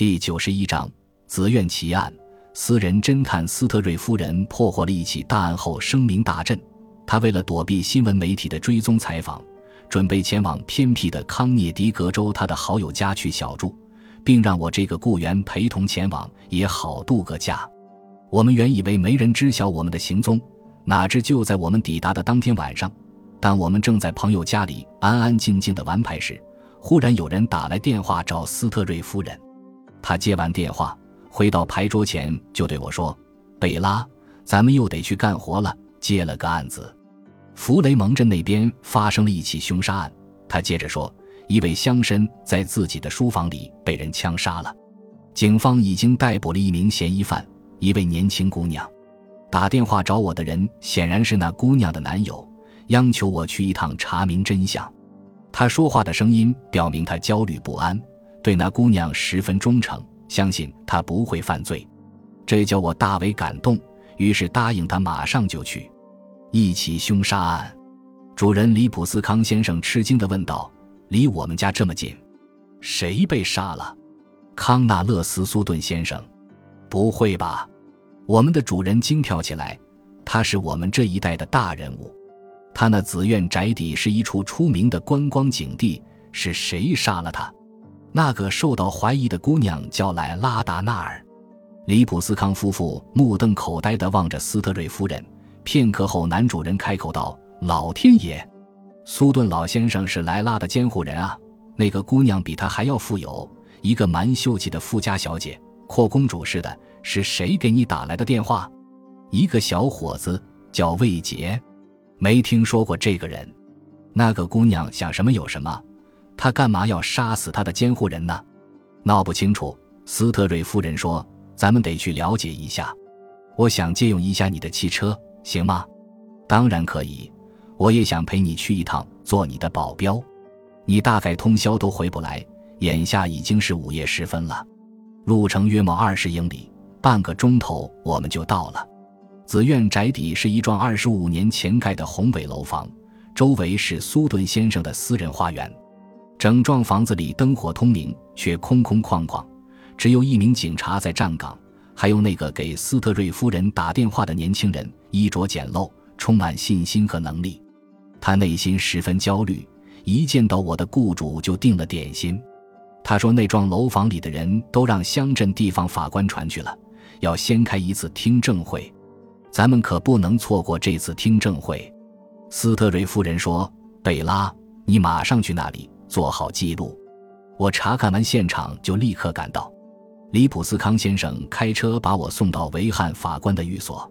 第九十一章紫苑奇案。私人侦探斯特瑞夫人破获了一起大案后声名大振。她为了躲避新闻媒体的追踪采访，准备前往偏僻的康涅狄格州她的好友家去小住，并让我这个雇员陪同前往，也好度个假。我们原以为没人知晓我们的行踪，哪知就在我们抵达的当天晚上，当我们正在朋友家里安安静静的玩牌时，忽然有人打来电话找斯特瑞夫人。他接完电话，回到牌桌前，就对我说：“贝拉，咱们又得去干活了。接了个案子，弗雷蒙镇那边发生了一起凶杀案。”他接着说：“一位乡绅在自己的书房里被人枪杀了，警方已经逮捕了一名嫌疑犯，一位年轻姑娘。打电话找我的人显然是那姑娘的男友，央求我去一趟查明真相。他说话的声音表明他焦虑不安。”对那姑娘十分忠诚，相信她不会犯罪，这叫我大为感动。于是答应他马上就去。一起凶杀案，主人里普斯康先生吃惊地问道：“离我们家这么近，谁被杀了？”康纳勒斯苏顿先生。不会吧？我们的主人惊跳起来。他是我们这一代的大人物。他那紫苑宅邸是一处出名的观光景地。是谁杀了他？那个受到怀疑的姑娘叫莱拉达纳尔。里普斯康夫妇目瞪口呆地望着斯特瑞夫人。片刻后，男主人开口道：“老天爷，苏顿老先生是莱拉的监护人啊！那个姑娘比他还要富有，一个蛮秀气的富家小姐，阔公主似的。是谁给你打来的电话？一个小伙子叫魏杰，没听说过这个人。那个姑娘想什么有什么。”他干嘛要杀死他的监护人呢？闹不清楚。斯特瑞夫人说：“咱们得去了解一下。我想借用一下你的汽车，行吗？”“当然可以。我也想陪你去一趟，做你的保镖。你大概通宵都回不来。眼下已经是午夜时分了，路程约莫二十英里，半个钟头我们就到了。紫苑宅邸是一幢二十五年前盖的宏伟楼房，周围是苏顿先生的私人花园。”整幢房子里灯火通明，却空空旷旷，只有一名警察在站岗，还有那个给斯特瑞夫人打电话的年轻人，衣着简陋，充满信心和能力。他内心十分焦虑，一见到我的雇主就订了点心。他说：“那幢楼房里的人都让乡镇地方法官传去了，要先开一次听证会，咱们可不能错过这次听证会。”斯特瑞夫人说：“贝拉，你马上去那里。”做好记录。我查看完现场就立刻赶到。里普斯康先生开车把我送到维汉法官的寓所，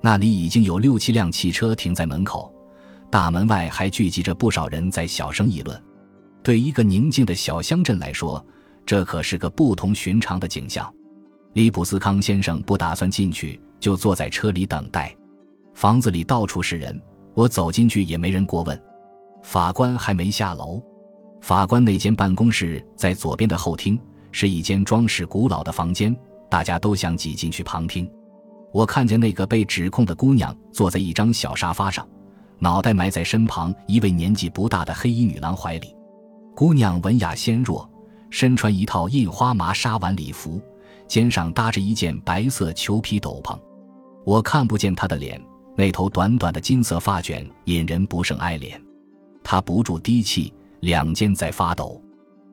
那里已经有六七辆汽车停在门口，大门外还聚集着不少人在小声议论。对一个宁静的小乡镇来说，这可是个不同寻常的景象。里普斯康先生不打算进去，就坐在车里等待。房子里到处是人，我走进去也没人过问。法官还没下楼。法官那间办公室在左边的后厅，是一间装饰古老的房间，大家都想挤进去旁听。我看见那个被指控的姑娘坐在一张小沙发上，脑袋埋在身旁一位年纪不大的黑衣女郎怀里。姑娘文雅纤弱，身穿一套印花麻纱晚礼服，肩上搭着一件白色裘皮斗篷。我看不见她的脸，那头短短的金色发卷引人不胜爱怜。她不住低泣。两肩在发抖，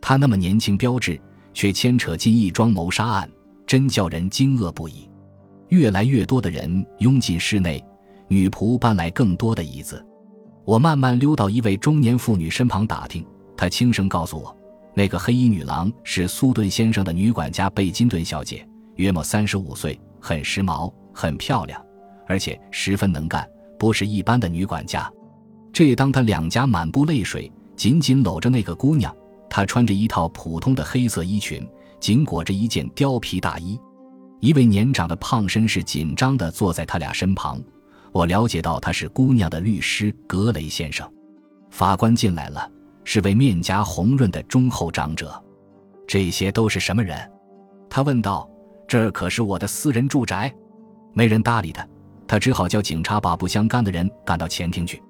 他那么年轻标致，却牵扯进一桩谋杀案，真叫人惊愕不已。越来越多的人拥进室内，女仆搬来更多的椅子。我慢慢溜到一位中年妇女身旁打听，她轻声告诉我，那个黑衣女郎是苏顿先生的女管家贝金顿小姐，约莫三十五岁，很时髦，很漂亮，而且十分能干，不是一般的女管家。这当她两颊满布泪水。紧紧搂着那个姑娘，她穿着一套普通的黑色衣裙，紧裹着一件貂皮大衣。一位年长的胖绅士紧张地坐在他俩身旁。我了解到他是姑娘的律师格雷先生。法官进来了，是位面颊红润的忠厚长者。这些都是什么人？他问道。这可是我的私人住宅。没人搭理他，他只好叫警察把不相干的人赶到前厅去。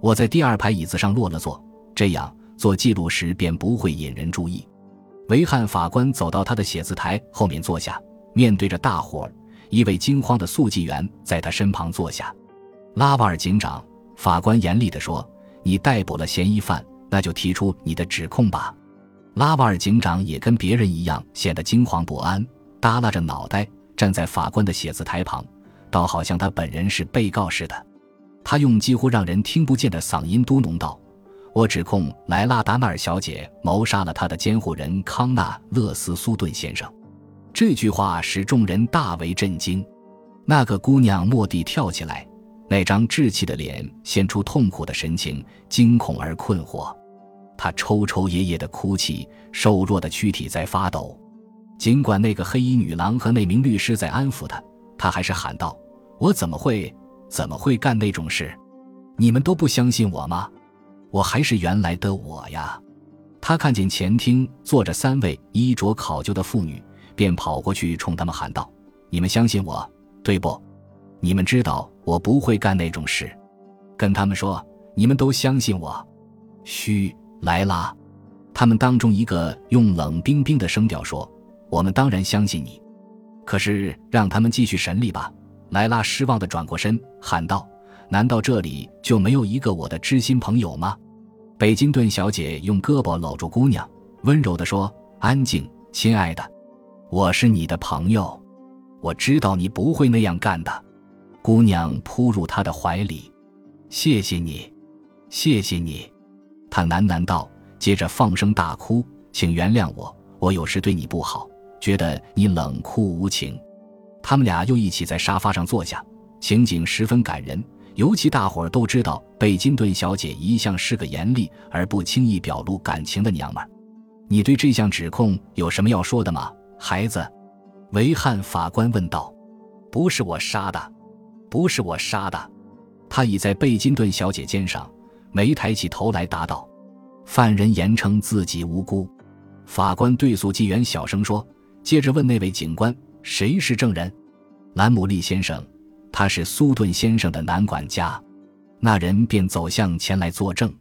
我在第二排椅子上落了座。这样做记录时便不会引人注意。维汉法官走到他的写字台后面坐下，面对着大伙儿。一位惊慌的速记员在他身旁坐下。拉瓦尔警长，法官严厉地说：“你逮捕了嫌疑犯，那就提出你的指控吧。”拉瓦尔警长也跟别人一样，显得惊慌不安，耷拉着脑袋站在法官的写字台旁，倒好像他本人是被告似的。他用几乎让人听不见的嗓音嘟哝道。我指控莱拉达纳尔小姐谋杀了她的监护人康纳勒斯苏顿先生。这句话使众人大为震惊。那个姑娘蓦地跳起来，那张稚气的脸现出痛苦的神情，惊恐而困惑。她抽抽噎噎的哭泣，瘦弱的躯体在发抖。尽管那个黑衣女郎和那名律师在安抚她，她还是喊道：“我怎么会，怎么会干那种事？你们都不相信我吗？”我还是原来的我呀！他看见前厅坐着三位衣着考究的妇女，便跑过去冲他们喊道：“你们相信我，对不？你们知道我不会干那种事。跟他们说，你们都相信我。”嘘，莱拉！他们当中一个用冷冰冰的声调说：“我们当然相信你。可是让他们继续审理吧。”莱拉失望地转过身，喊道：“难道这里就没有一个我的知心朋友吗？”北京顿小姐用胳膊搂住姑娘，温柔地说：“安静，亲爱的，我是你的朋友，我知道你不会那样干的。”姑娘扑入他的怀里，“谢谢你，谢谢你。”他喃喃道，接着放声大哭：“请原谅我，我有时对你不好，觉得你冷酷无情。”他们俩又一起在沙发上坐下，情景十分感人。尤其大伙儿都知道，贝金顿小姐一向是个严厉而不轻易表露感情的娘们儿。你对这项指控有什么要说的吗，孩子？维汉法官问道。不是我杀的，不是我杀的。他倚在贝金顿小姐肩上，没抬起头来答道：“犯人言称自己无辜。”法官对速记员小声说，接着问那位警官：“谁是证人？”兰姆利先生。他是苏顿先生的男管家，那人便走向前来作证。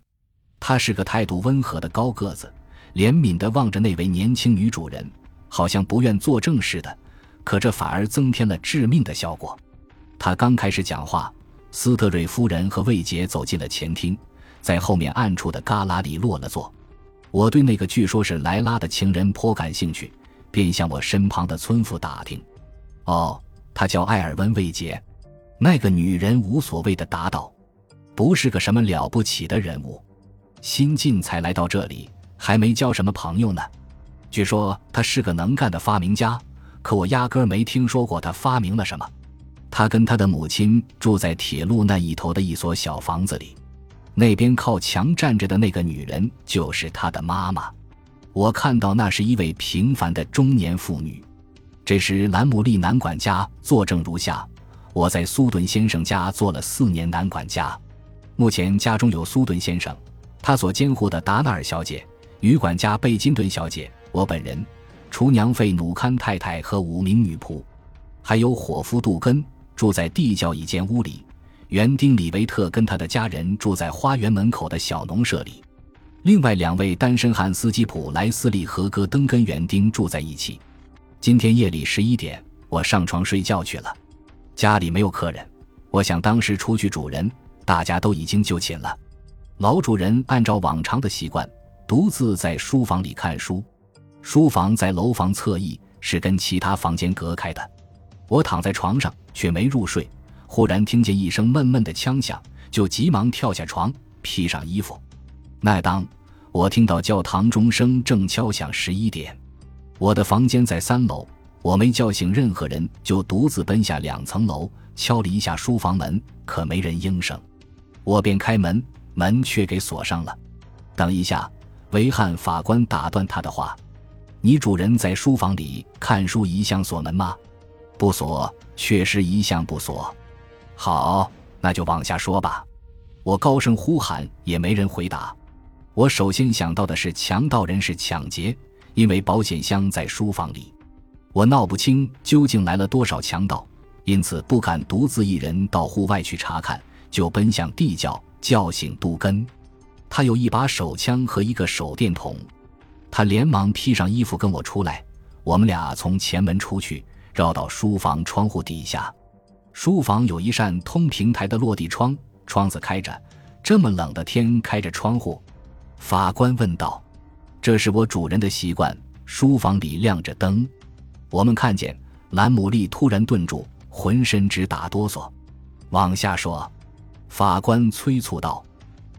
他是个态度温和的高个子，怜悯地望着那位年轻女主人，好像不愿作证似的。可这反而增添了致命的效果。他刚开始讲话，斯特瑞夫人和魏杰走进了前厅，在后面暗处的旮旯里落了座。我对那个据说是莱拉的情人颇感兴趣，便向我身旁的村妇打听：“哦，他叫艾尔温·魏杰。”那个女人无所谓的答道：“不是个什么了不起的人物，新晋才来到这里，还没交什么朋友呢。据说他是个能干的发明家，可我压根没听说过他发明了什么。他跟他的母亲住在铁路那一头的一所小房子里，那边靠墙站着的那个女人就是他的妈妈。我看到那是一位平凡的中年妇女。这时，兰姆利男管家作证如下。”我在苏顿先生家做了四年男管家，目前家中有苏顿先生，他所监护的达纳尔小姐，女管家贝金顿小姐，我本人，厨娘费努堪太太和五名女仆，还有伙夫杜根住在地窖一间屋里，园丁李维特跟他的家人住在花园门口的小农舍里，另外两位单身汉斯基普莱斯利和戈登跟园丁住在一起。今天夜里十一点，我上床睡觉去了。家里没有客人，我想当时除去主人，大家都已经就寝了。老主人按照往常的习惯，独自在书房里看书。书房在楼房侧翼，是跟其他房间隔开的。我躺在床上却没入睡，忽然听见一声闷闷的枪响，就急忙跳下床，披上衣服。那当我听到教堂钟声正敲响十一点，我的房间在三楼。我没叫醒任何人，就独自奔下两层楼，敲了一下书房门，可没人应声。我便开门，门却给锁上了。等一下，维汉法官打断他的话：“你主人在书房里看书，一向锁门吗？”“不锁，确实一向不锁。”“好，那就往下说吧。”我高声呼喊，也没人回答。我首先想到的是强盗人士抢劫，因为保险箱在书房里。我闹不清究竟来了多少强盗，因此不敢独自一人到户外去查看，就奔向地窖叫醒杜根。他有一把手枪和一个手电筒。他连忙披上衣服跟我出来，我们俩从前门出去，绕到书房窗户底下。书房有一扇通平台的落地窗，窗子开着。这么冷的天，开着窗户，法官问道：“这是我主人的习惯。”书房里亮着灯，我们看见兰姆利突然顿住，浑身直打哆嗦。往下说，法官催促道：“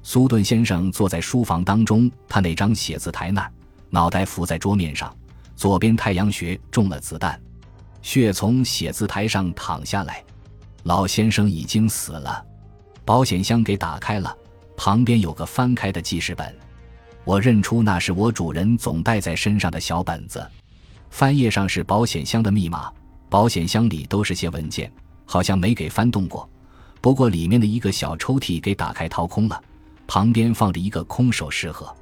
苏顿先生坐在书房当中，他那张写字台那儿，脑袋伏在桌面上，左边太阳穴中了子弹，血从写字台上淌下来。老先生已经死了。”保险箱给打开了，旁边有个翻开的记事本，我认出那是我主人总带在身上的小本子。翻页上是保险箱的密码，保险箱里都是些文件，好像没给翻动过。不过里面的一个小抽屉给打开掏空了，旁边放着一个空首饰盒。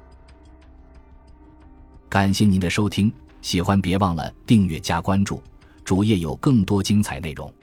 感谢您的收听，喜欢别忘了订阅加关注，主页有更多精彩内容。